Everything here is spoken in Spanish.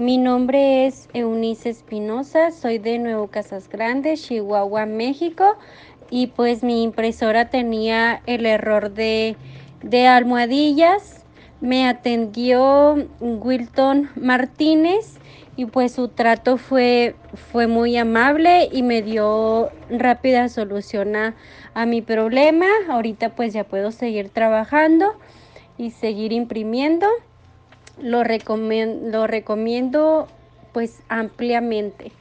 Mi nombre es Eunice Espinosa, soy de Nuevo Casas Grandes, Chihuahua, México. Y pues mi impresora tenía el error de, de almohadillas. Me atendió Wilton Martínez y pues su trato fue, fue muy amable y me dio rápida solución a, a mi problema. Ahorita pues ya puedo seguir trabajando y seguir imprimiendo. Lo recomiendo, lo recomiendo pues ampliamente.